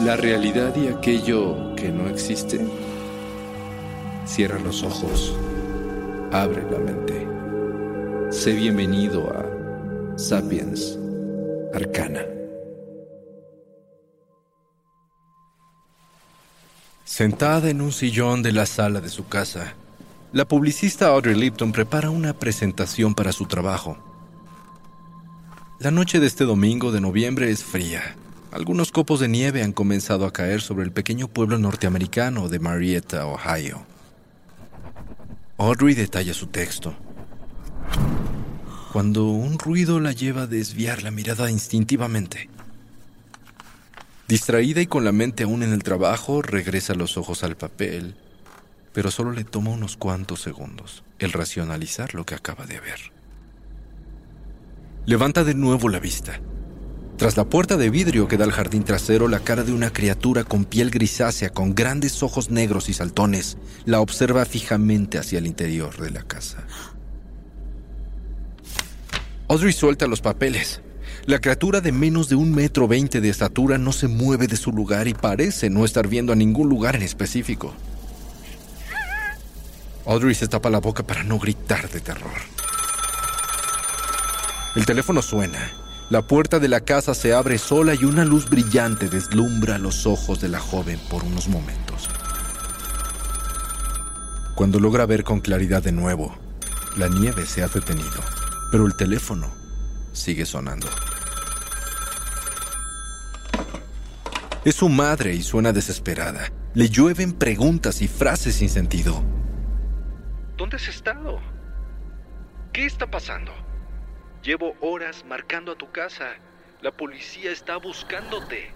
La realidad y aquello que no existe. Cierra los ojos, abre la mente. Sé bienvenido a Sapiens Arcana. Sentada en un sillón de la sala de su casa, la publicista Audrey Lipton prepara una presentación para su trabajo. La noche de este domingo de noviembre es fría. Algunos copos de nieve han comenzado a caer sobre el pequeño pueblo norteamericano de Marietta, Ohio. Audrey detalla su texto. Cuando un ruido la lleva a desviar la mirada instintivamente. Distraída y con la mente aún en el trabajo, regresa los ojos al papel, pero solo le toma unos cuantos segundos el racionalizar lo que acaba de ver. Levanta de nuevo la vista. Tras la puerta de vidrio que da al jardín trasero, la cara de una criatura con piel grisácea, con grandes ojos negros y saltones, la observa fijamente hacia el interior de la casa. Audrey suelta los papeles. La criatura de menos de un metro veinte de estatura no se mueve de su lugar y parece no estar viendo a ningún lugar en específico. Audrey se tapa la boca para no gritar de terror. El teléfono suena. La puerta de la casa se abre sola y una luz brillante deslumbra los ojos de la joven por unos momentos. Cuando logra ver con claridad de nuevo, la nieve se ha detenido, pero el teléfono sigue sonando. Es su madre y suena desesperada. Le llueven preguntas y frases sin sentido. ¿Dónde has estado? ¿Qué está pasando? Llevo horas marcando a tu casa. La policía está buscándote.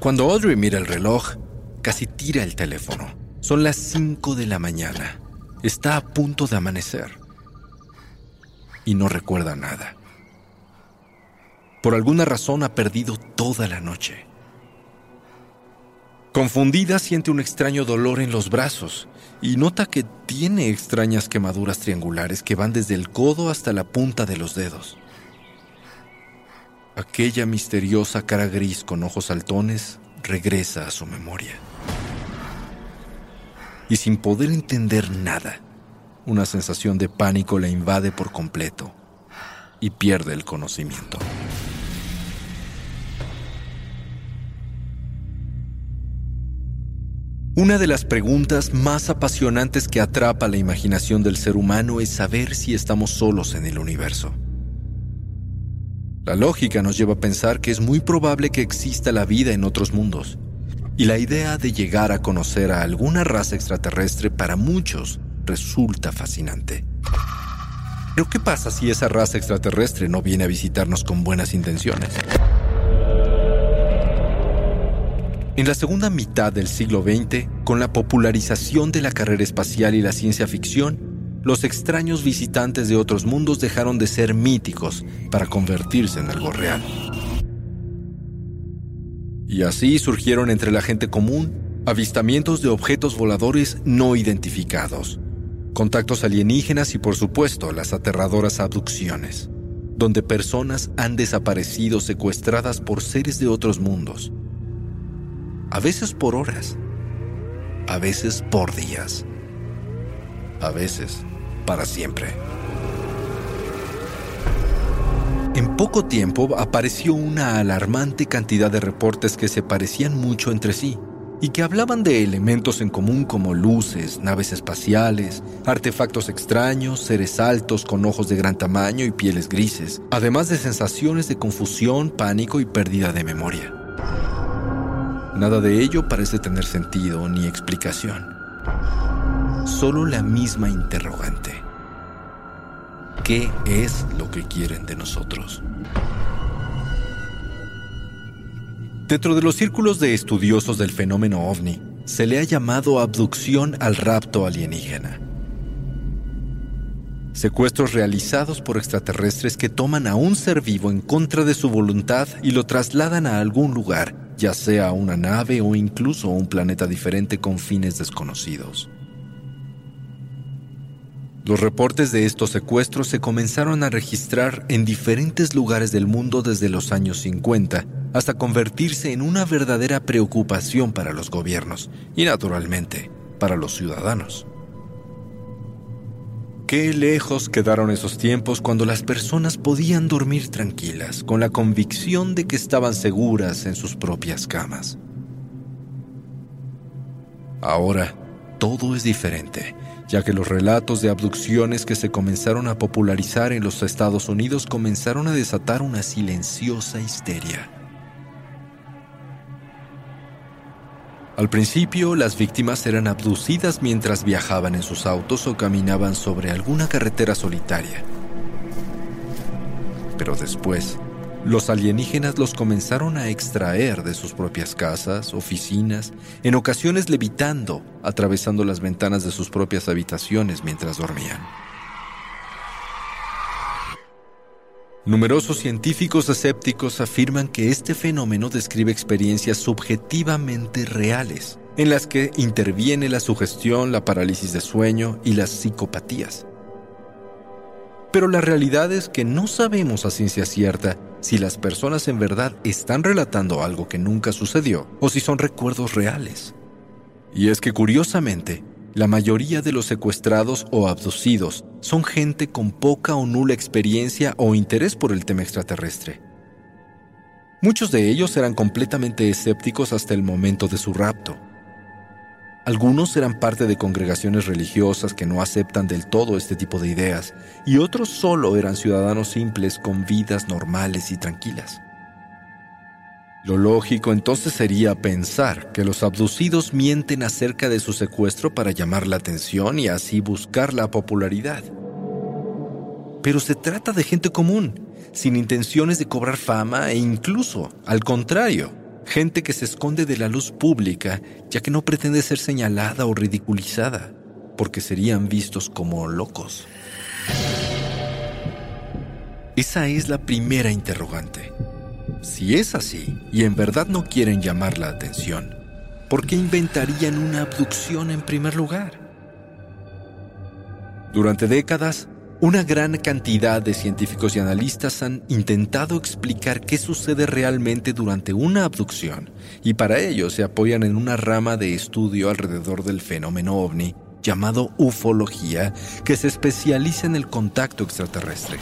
Cuando Audrey mira el reloj, casi tira el teléfono. Son las 5 de la mañana. Está a punto de amanecer. Y no recuerda nada. Por alguna razón ha perdido toda la noche. Confundida siente un extraño dolor en los brazos y nota que tiene extrañas quemaduras triangulares que van desde el codo hasta la punta de los dedos. Aquella misteriosa cara gris con ojos saltones regresa a su memoria. Y sin poder entender nada, una sensación de pánico la invade por completo y pierde el conocimiento. Una de las preguntas más apasionantes que atrapa la imaginación del ser humano es saber si estamos solos en el universo. La lógica nos lleva a pensar que es muy probable que exista la vida en otros mundos, y la idea de llegar a conocer a alguna raza extraterrestre para muchos resulta fascinante. Pero ¿qué pasa si esa raza extraterrestre no viene a visitarnos con buenas intenciones? En la segunda mitad del siglo XX, con la popularización de la carrera espacial y la ciencia ficción, los extraños visitantes de otros mundos dejaron de ser míticos para convertirse en algo real. Y así surgieron entre la gente común avistamientos de objetos voladores no identificados, contactos alienígenas y por supuesto las aterradoras abducciones, donde personas han desaparecido secuestradas por seres de otros mundos, a veces por horas, a veces por días, a veces para siempre. En poco tiempo apareció una alarmante cantidad de reportes que se parecían mucho entre sí y que hablaban de elementos en común como luces, naves espaciales, artefactos extraños, seres altos con ojos de gran tamaño y pieles grises, además de sensaciones de confusión, pánico y pérdida de memoria. Nada de ello parece tener sentido ni explicación. Solo la misma interrogante. ¿Qué es lo que quieren de nosotros? Dentro de los círculos de estudiosos del fenómeno ovni, se le ha llamado abducción al rapto alienígena. Secuestros realizados por extraterrestres que toman a un ser vivo en contra de su voluntad y lo trasladan a algún lugar, ya sea una nave o incluso un planeta diferente con fines desconocidos. Los reportes de estos secuestros se comenzaron a registrar en diferentes lugares del mundo desde los años 50 hasta convertirse en una verdadera preocupación para los gobiernos y naturalmente para los ciudadanos. Qué lejos quedaron esos tiempos cuando las personas podían dormir tranquilas con la convicción de que estaban seguras en sus propias camas. Ahora, todo es diferente ya que los relatos de abducciones que se comenzaron a popularizar en los Estados Unidos comenzaron a desatar una silenciosa histeria. Al principio, las víctimas eran abducidas mientras viajaban en sus autos o caminaban sobre alguna carretera solitaria. Pero después, los alienígenas los comenzaron a extraer de sus propias casas, oficinas, en ocasiones levitando, atravesando las ventanas de sus propias habitaciones mientras dormían. Numerosos científicos escépticos afirman que este fenómeno describe experiencias subjetivamente reales, en las que interviene la sugestión, la parálisis de sueño y las psicopatías. Pero la realidad es que no sabemos a ciencia cierta si las personas en verdad están relatando algo que nunca sucedió o si son recuerdos reales. Y es que curiosamente, la mayoría de los secuestrados o abducidos son gente con poca o nula experiencia o interés por el tema extraterrestre. Muchos de ellos eran completamente escépticos hasta el momento de su rapto algunos eran parte de congregaciones religiosas que no aceptan del todo este tipo de ideas, y otros solo eran ciudadanos simples con vidas normales y tranquilas. Lo lógico entonces sería pensar que los abducidos mienten acerca de su secuestro para llamar la atención y así buscar la popularidad. Pero se trata de gente común, sin intenciones de cobrar fama e incluso, al contrario, gente que se esconde de la luz pública ya que no pretende ser señalada o ridiculizada, porque serían vistos como locos. Esa es la primera interrogante. Si es así, y en verdad no quieren llamar la atención, ¿por qué inventarían una abducción en primer lugar? Durante décadas, una gran cantidad de científicos y analistas han intentado explicar qué sucede realmente durante una abducción y para ello se apoyan en una rama de estudio alrededor del fenómeno ovni llamado ufología que se especializa en el contacto extraterrestre.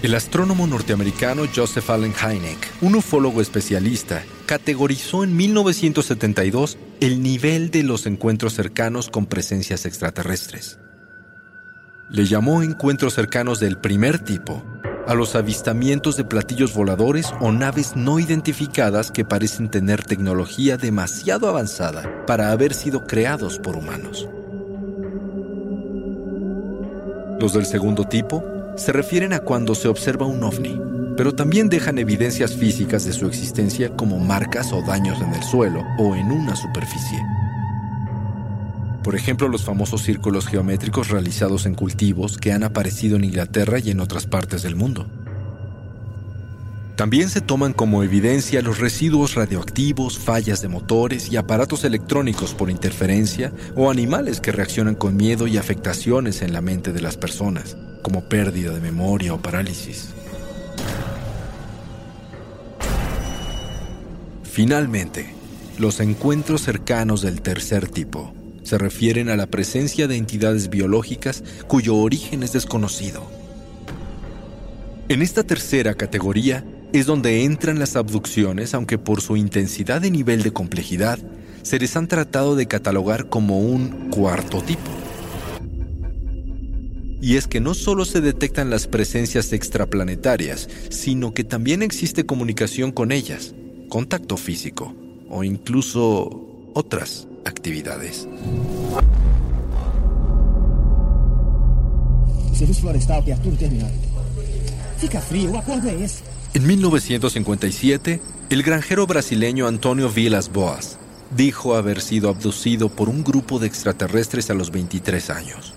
El astrónomo norteamericano Joseph Allen Hynek, un ufólogo especialista, categorizó en 1972 el nivel de los encuentros cercanos con presencias extraterrestres. Le llamó encuentros cercanos del primer tipo a los avistamientos de platillos voladores o naves no identificadas que parecen tener tecnología demasiado avanzada para haber sido creados por humanos. Los del segundo tipo se refieren a cuando se observa un ovni, pero también dejan evidencias físicas de su existencia como marcas o daños en el suelo o en una superficie. Por ejemplo, los famosos círculos geométricos realizados en cultivos que han aparecido en Inglaterra y en otras partes del mundo. También se toman como evidencia los residuos radioactivos, fallas de motores y aparatos electrónicos por interferencia o animales que reaccionan con miedo y afectaciones en la mente de las personas, como pérdida de memoria o parálisis. Finalmente, los encuentros cercanos del tercer tipo se refieren a la presencia de entidades biológicas cuyo origen es desconocido. En esta tercera categoría es donde entran las abducciones, aunque por su intensidad y nivel de complejidad, se les han tratado de catalogar como un cuarto tipo. Y es que no solo se detectan las presencias extraplanetarias, sino que también existe comunicación con ellas, contacto físico o incluso otras actividades. florestal Fica frío, En 1957, el granjero brasileño Antonio Vilas Boas dijo haber sido abducido por un grupo de extraterrestres a los 23 años.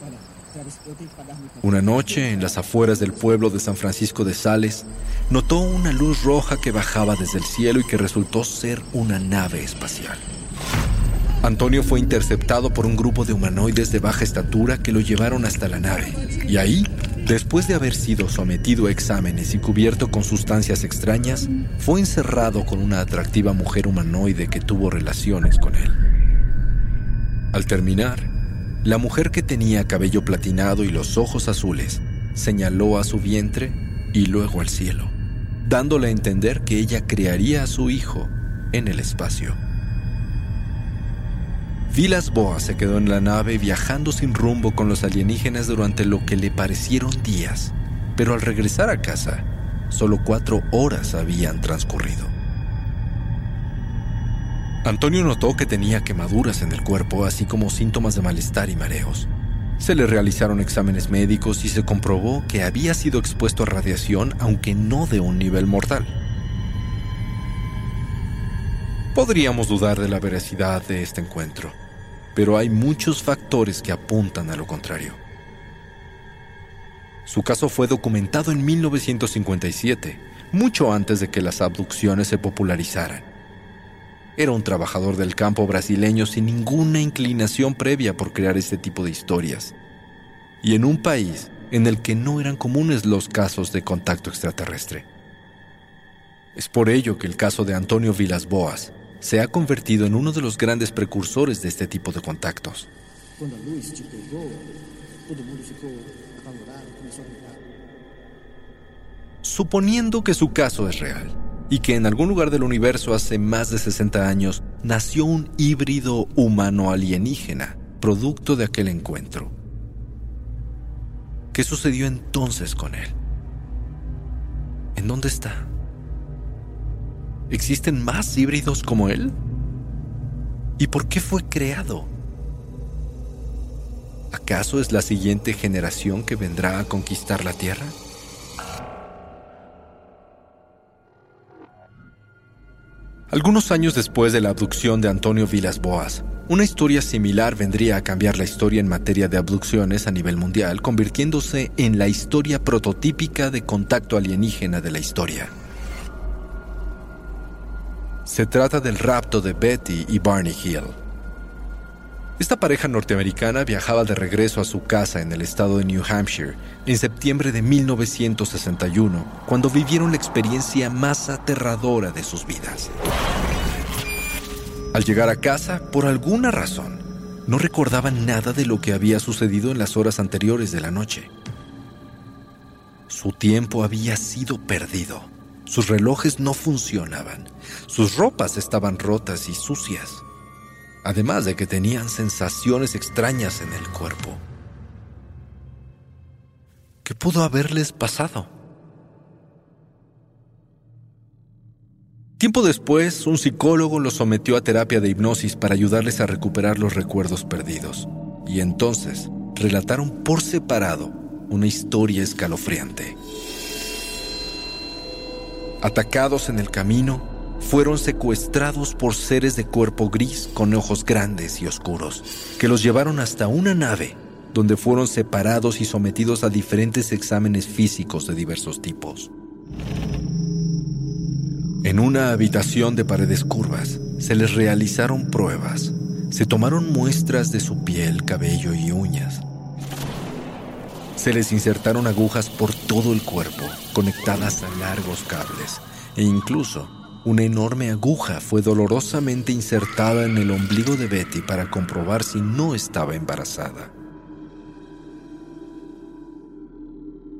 Una noche, en las afueras del pueblo de San Francisco de Sales, notó una luz roja que bajaba desde el cielo y que resultó ser una nave espacial. Antonio fue interceptado por un grupo de humanoides de baja estatura que lo llevaron hasta la nave. Y ahí, después de haber sido sometido a exámenes y cubierto con sustancias extrañas, fue encerrado con una atractiva mujer humanoide que tuvo relaciones con él. Al terminar, la mujer que tenía cabello platinado y los ojos azules señaló a su vientre y luego al cielo, dándole a entender que ella crearía a su hijo en el espacio. Vilas Boas se quedó en la nave viajando sin rumbo con los alienígenas durante lo que le parecieron días, pero al regresar a casa, solo cuatro horas habían transcurrido. Antonio notó que tenía quemaduras en el cuerpo, así como síntomas de malestar y mareos. Se le realizaron exámenes médicos y se comprobó que había sido expuesto a radiación, aunque no de un nivel mortal. Podríamos dudar de la veracidad de este encuentro, pero hay muchos factores que apuntan a lo contrario. Su caso fue documentado en 1957, mucho antes de que las abducciones se popularizaran. Era un trabajador del campo brasileño sin ninguna inclinación previa por crear este tipo de historias. Y en un país en el que no eran comunes los casos de contacto extraterrestre. Es por ello que el caso de Antonio Vilas Boas se ha convertido en uno de los grandes precursores de este tipo de contactos. Suponiendo que su caso es real y que en algún lugar del universo hace más de 60 años nació un híbrido humano alienígena, producto de aquel encuentro. ¿Qué sucedió entonces con él? ¿En dónde está? ¿Existen más híbridos como él? ¿Y por qué fue creado? ¿Acaso es la siguiente generación que vendrá a conquistar la Tierra? Algunos años después de la abducción de Antonio Vilas Boas, una historia similar vendría a cambiar la historia en materia de abducciones a nivel mundial, convirtiéndose en la historia prototípica de contacto alienígena de la historia. Se trata del rapto de Betty y Barney Hill. Esta pareja norteamericana viajaba de regreso a su casa en el estado de New Hampshire en septiembre de 1961, cuando vivieron la experiencia más aterradora de sus vidas. Al llegar a casa, por alguna razón, no recordaban nada de lo que había sucedido en las horas anteriores de la noche. Su tiempo había sido perdido. Sus relojes no funcionaban. Sus ropas estaban rotas y sucias. Además de que tenían sensaciones extrañas en el cuerpo. ¿Qué pudo haberles pasado? Tiempo después, un psicólogo los sometió a terapia de hipnosis para ayudarles a recuperar los recuerdos perdidos. Y entonces relataron por separado una historia escalofriante. Atacados en el camino, fueron secuestrados por seres de cuerpo gris con ojos grandes y oscuros, que los llevaron hasta una nave, donde fueron separados y sometidos a diferentes exámenes físicos de diversos tipos. En una habitación de paredes curvas se les realizaron pruebas. Se tomaron muestras de su piel, cabello y uñas. Se les insertaron agujas por todo el cuerpo, conectadas a largos cables, e incluso una enorme aguja fue dolorosamente insertada en el ombligo de Betty para comprobar si no estaba embarazada.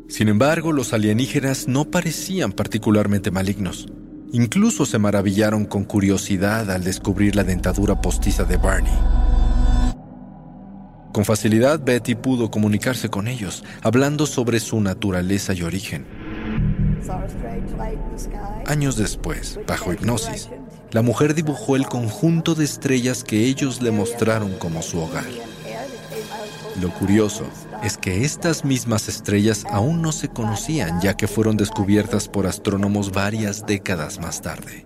Sin embargo, los alienígenas no parecían particularmente malignos. Incluso se maravillaron con curiosidad al descubrir la dentadura postiza de Barney. Con facilidad Betty pudo comunicarse con ellos, hablando sobre su naturaleza y origen. Años después, bajo hipnosis, la mujer dibujó el conjunto de estrellas que ellos le mostraron como su hogar. Lo curioso es que estas mismas estrellas aún no se conocían ya que fueron descubiertas por astrónomos varias décadas más tarde.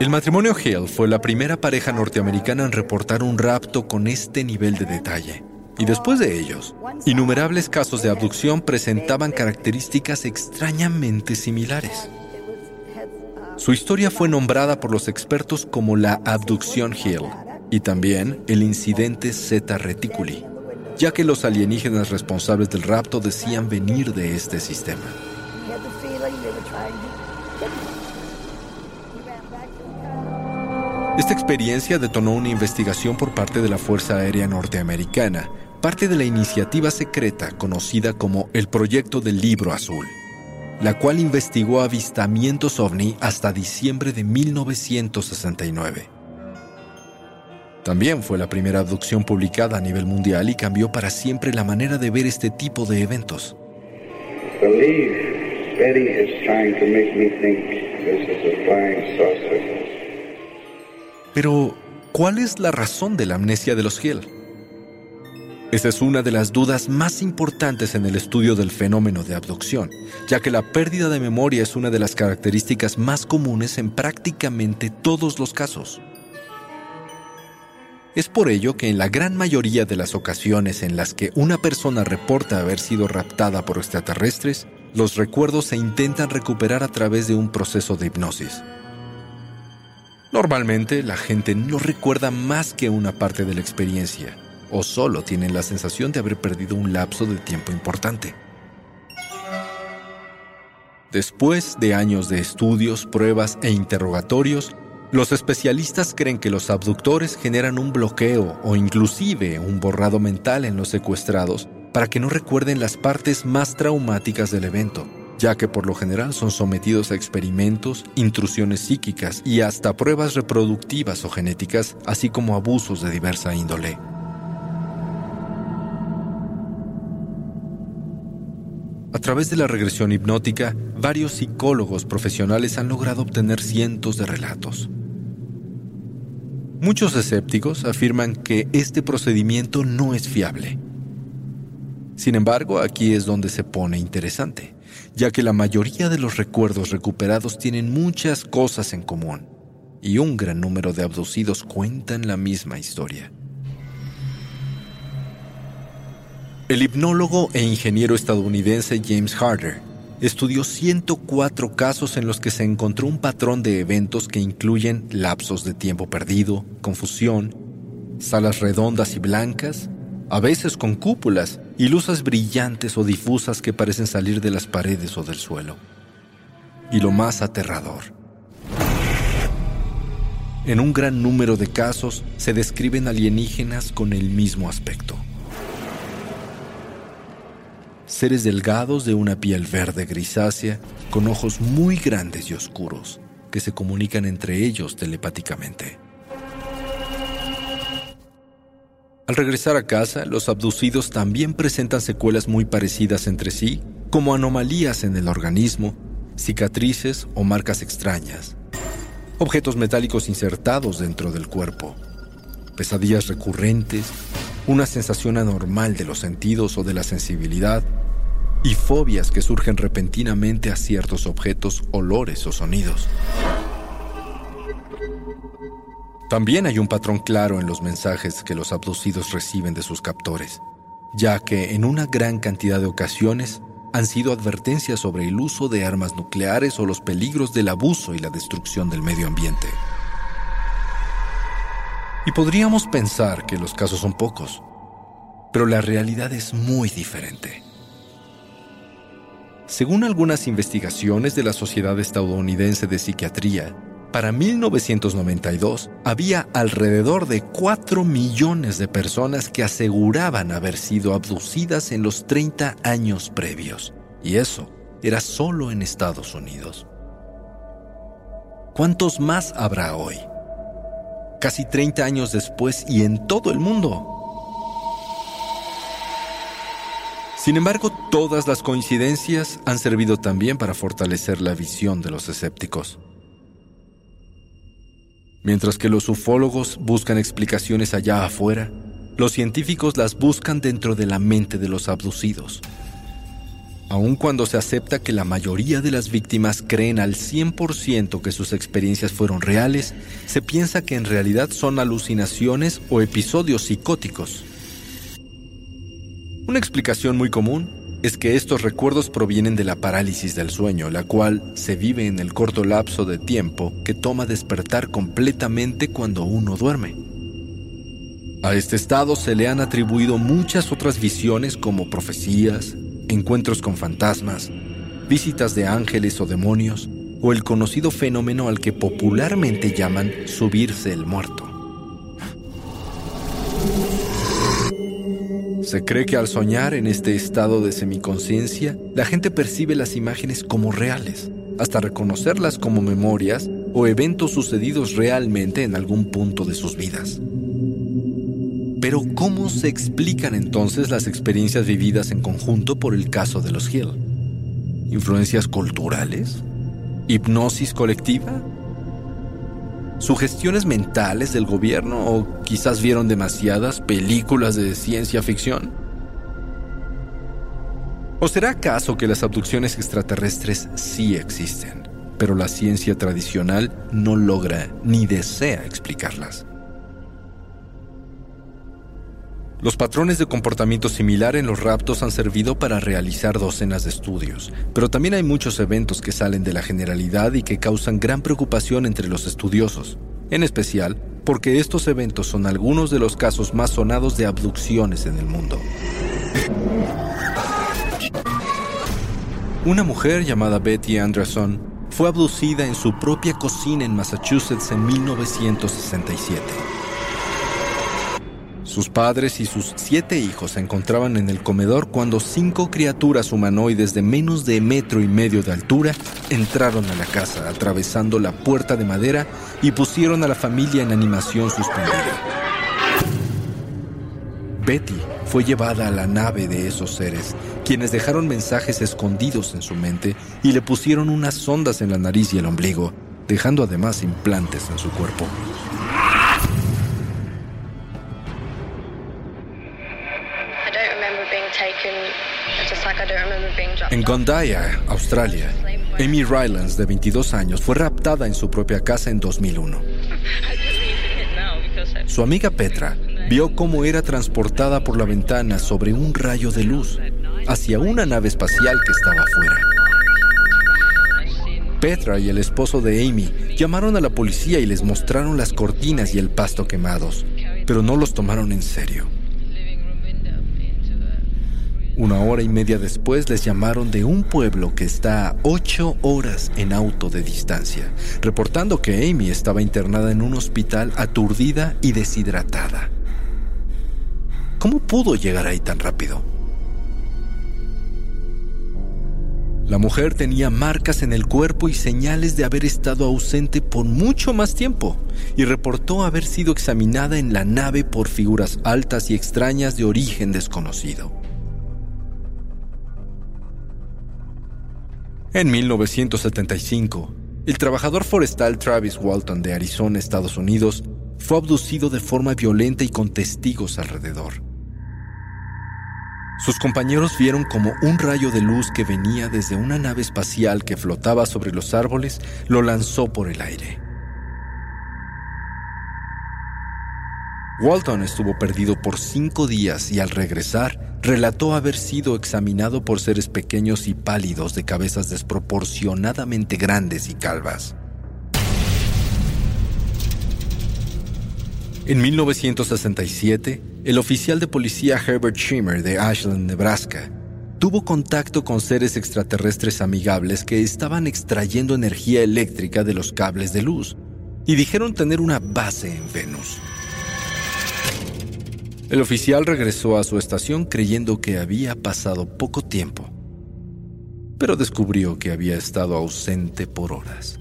El matrimonio Hill fue la primera pareja norteamericana en reportar un rapto con este nivel de detalle. Y después de ellos, innumerables casos de abducción presentaban características extrañamente similares. Su historia fue nombrada por los expertos como la abducción Hill y también el incidente Zeta Reticuli ya que los alienígenas responsables del rapto decían venir de este sistema. Esta experiencia detonó una investigación por parte de la Fuerza Aérea Norteamericana, parte de la iniciativa secreta conocida como el Proyecto del Libro Azul, la cual investigó avistamientos ovni hasta diciembre de 1969. También fue la primera abducción publicada a nivel mundial y cambió para siempre la manera de ver este tipo de eventos. Pero, ¿cuál es la razón de la amnesia de los Hill? Esa es una de las dudas más importantes en el estudio del fenómeno de abducción, ya que la pérdida de memoria es una de las características más comunes en prácticamente todos los casos. Es por ello que en la gran mayoría de las ocasiones en las que una persona reporta haber sido raptada por extraterrestres, los recuerdos se intentan recuperar a través de un proceso de hipnosis. Normalmente la gente no recuerda más que una parte de la experiencia o solo tienen la sensación de haber perdido un lapso de tiempo importante. Después de años de estudios, pruebas e interrogatorios, los especialistas creen que los abductores generan un bloqueo o inclusive un borrado mental en los secuestrados para que no recuerden las partes más traumáticas del evento, ya que por lo general son sometidos a experimentos, intrusiones psíquicas y hasta pruebas reproductivas o genéticas, así como abusos de diversa índole. A través de la regresión hipnótica, varios psicólogos profesionales han logrado obtener cientos de relatos. Muchos escépticos afirman que este procedimiento no es fiable. Sin embargo, aquí es donde se pone interesante, ya que la mayoría de los recuerdos recuperados tienen muchas cosas en común, y un gran número de abducidos cuentan la misma historia. El hipnólogo e ingeniero estadounidense James Harder estudió 104 casos en los que se encontró un patrón de eventos que incluyen lapsos de tiempo perdido, confusión, salas redondas y blancas, a veces con cúpulas y luces brillantes o difusas que parecen salir de las paredes o del suelo. Y lo más aterrador. En un gran número de casos se describen alienígenas con el mismo aspecto seres delgados de una piel verde grisácea, con ojos muy grandes y oscuros, que se comunican entre ellos telepáticamente. Al regresar a casa, los abducidos también presentan secuelas muy parecidas entre sí, como anomalías en el organismo, cicatrices o marcas extrañas, objetos metálicos insertados dentro del cuerpo, pesadillas recurrentes, una sensación anormal de los sentidos o de la sensibilidad, y fobias que surgen repentinamente a ciertos objetos, olores o sonidos. También hay un patrón claro en los mensajes que los abducidos reciben de sus captores, ya que en una gran cantidad de ocasiones han sido advertencias sobre el uso de armas nucleares o los peligros del abuso y la destrucción del medio ambiente. Y podríamos pensar que los casos son pocos, pero la realidad es muy diferente. Según algunas investigaciones de la Sociedad Estadounidense de Psiquiatría, para 1992 había alrededor de 4 millones de personas que aseguraban haber sido abducidas en los 30 años previos. Y eso era solo en Estados Unidos. ¿Cuántos más habrá hoy? Casi 30 años después y en todo el mundo. Sin embargo, todas las coincidencias han servido también para fortalecer la visión de los escépticos. Mientras que los ufólogos buscan explicaciones allá afuera, los científicos las buscan dentro de la mente de los abducidos. Aun cuando se acepta que la mayoría de las víctimas creen al 100% que sus experiencias fueron reales, se piensa que en realidad son alucinaciones o episodios psicóticos. Una explicación muy común es que estos recuerdos provienen de la parálisis del sueño, la cual se vive en el corto lapso de tiempo que toma despertar completamente cuando uno duerme. A este estado se le han atribuido muchas otras visiones como profecías, encuentros con fantasmas, visitas de ángeles o demonios, o el conocido fenómeno al que popularmente llaman subirse el muerto. Se cree que al soñar en este estado de semiconciencia, la gente percibe las imágenes como reales, hasta reconocerlas como memorias o eventos sucedidos realmente en algún punto de sus vidas. Pero ¿cómo se explican entonces las experiencias vividas en conjunto por el caso de los Hill? ¿Influencias culturales? ¿Hipnosis colectiva? sugestiones mentales del gobierno o quizás vieron demasiadas películas de ciencia ficción? ¿O será acaso que las abducciones extraterrestres sí existen, pero la ciencia tradicional no logra ni desea explicarlas? Los patrones de comportamiento similar en los raptos han servido para realizar docenas de estudios, pero también hay muchos eventos que salen de la generalidad y que causan gran preocupación entre los estudiosos, en especial porque estos eventos son algunos de los casos más sonados de abducciones en el mundo. Una mujer llamada Betty Anderson fue abducida en su propia cocina en Massachusetts en 1967. Sus padres y sus siete hijos se encontraban en el comedor cuando cinco criaturas humanoides de menos de metro y medio de altura entraron a la casa, atravesando la puerta de madera y pusieron a la familia en animación suspendida. Betty fue llevada a la nave de esos seres, quienes dejaron mensajes escondidos en su mente y le pusieron unas sondas en la nariz y el ombligo, dejando además implantes en su cuerpo. En Gondaya, Australia, Amy Rylands, de 22 años, fue raptada en su propia casa en 2001. Su amiga Petra vio cómo era transportada por la ventana sobre un rayo de luz hacia una nave espacial que estaba afuera. Petra y el esposo de Amy llamaron a la policía y les mostraron las cortinas y el pasto quemados, pero no los tomaron en serio. Una hora y media después les llamaron de un pueblo que está a ocho horas en auto de distancia, reportando que Amy estaba internada en un hospital aturdida y deshidratada. ¿Cómo pudo llegar ahí tan rápido? La mujer tenía marcas en el cuerpo y señales de haber estado ausente por mucho más tiempo y reportó haber sido examinada en la nave por figuras altas y extrañas de origen desconocido. En 1975, el trabajador forestal Travis Walton de Arizona, Estados Unidos, fue abducido de forma violenta y con testigos alrededor. Sus compañeros vieron como un rayo de luz que venía desde una nave espacial que flotaba sobre los árboles lo lanzó por el aire. Walton estuvo perdido por cinco días y al regresar relató haber sido examinado por seres pequeños y pálidos de cabezas desproporcionadamente grandes y calvas. En 1967, el oficial de policía Herbert Schimmer de Ashland, Nebraska, tuvo contacto con seres extraterrestres amigables que estaban extrayendo energía eléctrica de los cables de luz y dijeron tener una base en Venus. El oficial regresó a su estación creyendo que había pasado poco tiempo, pero descubrió que había estado ausente por horas.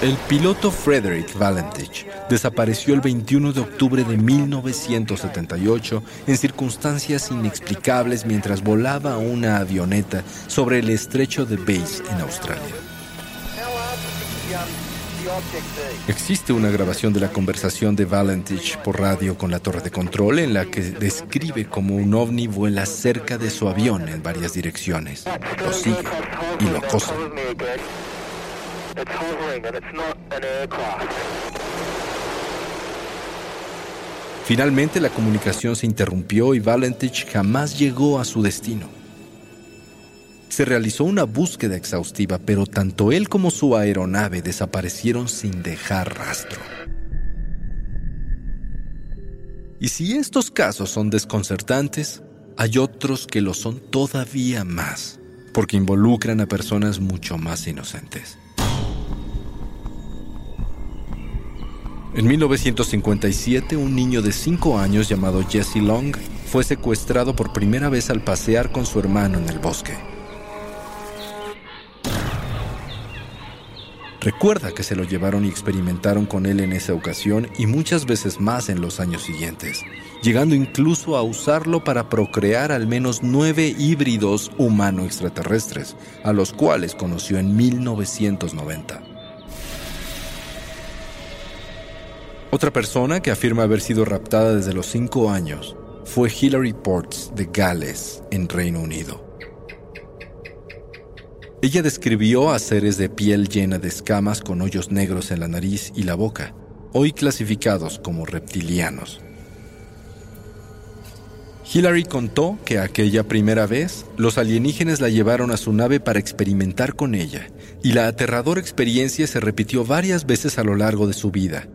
El piloto Frederick Valentich desapareció el 21 de octubre de 1978 en circunstancias inexplicables mientras volaba una avioneta sobre el estrecho de Bass en Australia. Existe una grabación de la conversación de Valentich por radio con la torre de control en la que describe cómo un ovni vuela cerca de su avión en varias direcciones. Lo sigue y lo acosa. Finalmente la comunicación se interrumpió y Valentich jamás llegó a su destino. Se realizó una búsqueda exhaustiva, pero tanto él como su aeronave desaparecieron sin dejar rastro. Y si estos casos son desconcertantes, hay otros que lo son todavía más, porque involucran a personas mucho más inocentes. En 1957, un niño de 5 años llamado Jesse Long fue secuestrado por primera vez al pasear con su hermano en el bosque. Recuerda que se lo llevaron y experimentaron con él en esa ocasión y muchas veces más en los años siguientes, llegando incluso a usarlo para procrear al menos nueve híbridos humano-extraterrestres, a los cuales conoció en 1990. Otra persona que afirma haber sido raptada desde los cinco años fue Hilary Ports de Gales, en Reino Unido. Ella describió a seres de piel llena de escamas con hoyos negros en la nariz y la boca, hoy clasificados como reptilianos. Hillary contó que aquella primera vez los alienígenas la llevaron a su nave para experimentar con ella, y la aterradora experiencia se repitió varias veces a lo largo de su vida,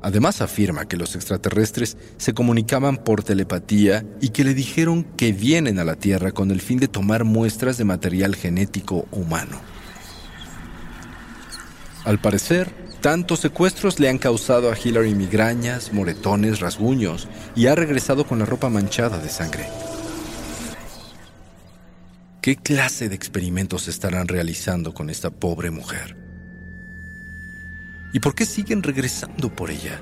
Además afirma que los extraterrestres se comunicaban por telepatía y que le dijeron que vienen a la Tierra con el fin de tomar muestras de material genético humano. Al parecer, tantos secuestros le han causado a Hillary migrañas, moretones, rasguños y ha regresado con la ropa manchada de sangre. ¿Qué clase de experimentos estarán realizando con esta pobre mujer? ¿Y por qué siguen regresando por ella?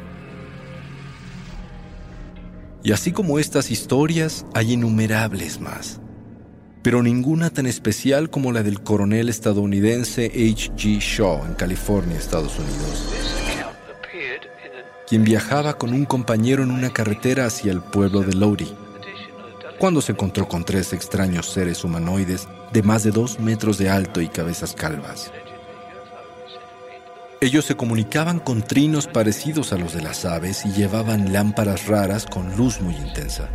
Y así como estas historias, hay innumerables más, pero ninguna tan especial como la del coronel estadounidense H.G. Shaw en California, Estados Unidos, quien viajaba con un compañero en una carretera hacia el pueblo de Lodi, cuando se encontró con tres extraños seres humanoides de más de dos metros de alto y cabezas calvas. Ellos se comunicaban con trinos parecidos a los de las aves y llevaban lámparas raras con luz muy intensa.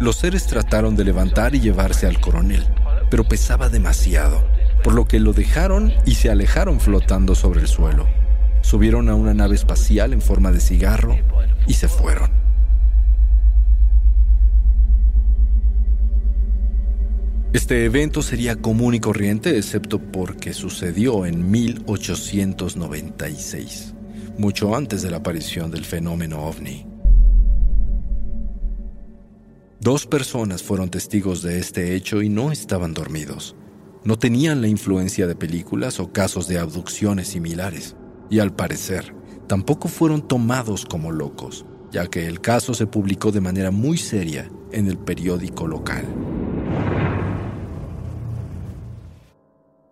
Los seres trataron de levantar y llevarse al coronel, pero pesaba demasiado, por lo que lo dejaron y se alejaron flotando sobre el suelo. Subieron a una nave espacial en forma de cigarro y se fueron. Este evento sería común y corriente excepto porque sucedió en 1896, mucho antes de la aparición del fenómeno ovni. Dos personas fueron testigos de este hecho y no estaban dormidos. No tenían la influencia de películas o casos de abducciones similares, y al parecer tampoco fueron tomados como locos, ya que el caso se publicó de manera muy seria en el periódico local.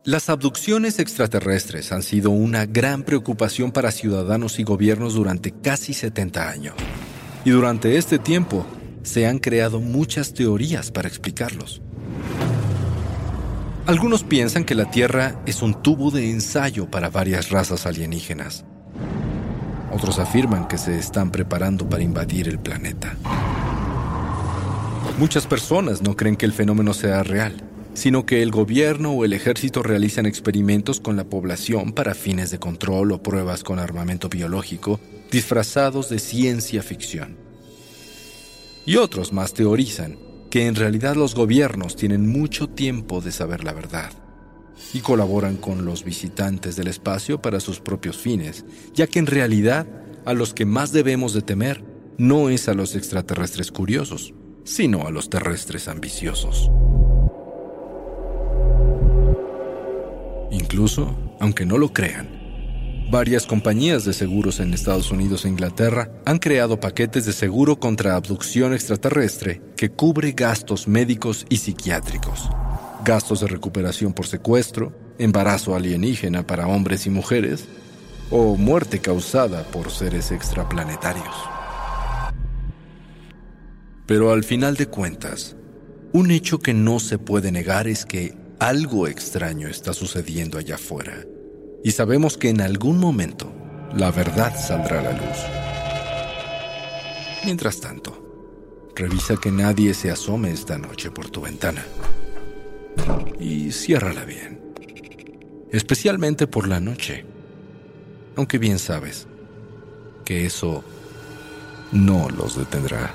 Las abducciones extraterrestres han sido una gran preocupación para ciudadanos y gobiernos durante casi 70 años. Y durante este tiempo se han creado muchas teorías para explicarlos. Algunos piensan que la Tierra es un tubo de ensayo para varias razas alienígenas. Otros afirman que se están preparando para invadir el planeta. Muchas personas no creen que el fenómeno sea real, sino que el gobierno o el ejército realizan experimentos con la población para fines de control o pruebas con armamento biológico disfrazados de ciencia ficción. Y otros más teorizan que en realidad los gobiernos tienen mucho tiempo de saber la verdad y colaboran con los visitantes del espacio para sus propios fines, ya que en realidad a los que más debemos de temer no es a los extraterrestres curiosos, sino a los terrestres ambiciosos. Incluso, aunque no lo crean, varias compañías de seguros en Estados Unidos e Inglaterra han creado paquetes de seguro contra abducción extraterrestre que cubre gastos médicos y psiquiátricos, gastos de recuperación por secuestro, embarazo alienígena para hombres y mujeres, o muerte causada por seres extraplanetarios. Pero al final de cuentas, un hecho que no se puede negar es que algo extraño está sucediendo allá afuera. Y sabemos que en algún momento la verdad saldrá a la luz. Mientras tanto, revisa que nadie se asome esta noche por tu ventana. Y ciérrala bien. Especialmente por la noche. Aunque bien sabes que eso no los detendrá.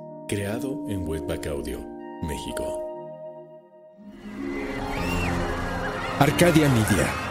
Creado en Webback Audio, México. Arcadia Media.